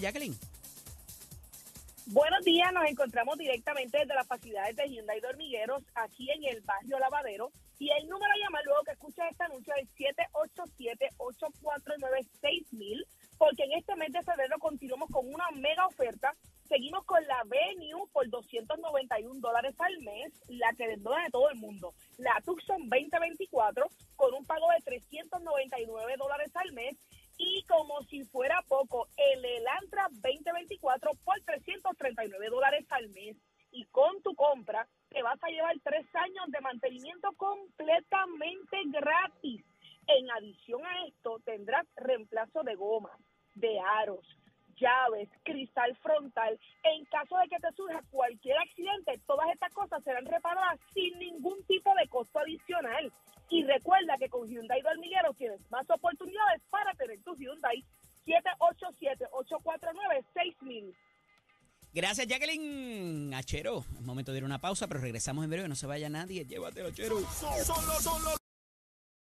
Jacqueline. Buenos días, nos encontramos directamente desde las facilidades de Hyundai Dormigueros, aquí en el barrio Lavadero. Y el número a llamar luego que escuches este anuncio es 787-849-6000, porque en este mes de febrero continuamos con una mega oferta. Seguimos con la Venue por 291 dólares al mes, la que desnuda de todo el mundo. La Tucson 2024 con un pago de 399 dólares al mes si fuera poco, el Elantra 2024 por 339 dólares al mes. Y con tu compra te vas a llevar tres años de mantenimiento completamente gratis. En adición a esto, tendrás reemplazo de gomas, de aros, llaves, cristal frontal. En caso de que te surja cualquier accidente, todas estas cosas serán reparadas sin ningún tipo de costo adicional. Y recuerda que con Hyundai Dormigueros tienes más oportunidades para tener tu Hyundai 787-849-6000. Gracias, Jacqueline. Achero, es momento de ir a una pausa, pero regresamos en breve. No se vaya nadie. Llévatelo, Achero. Solo, solo,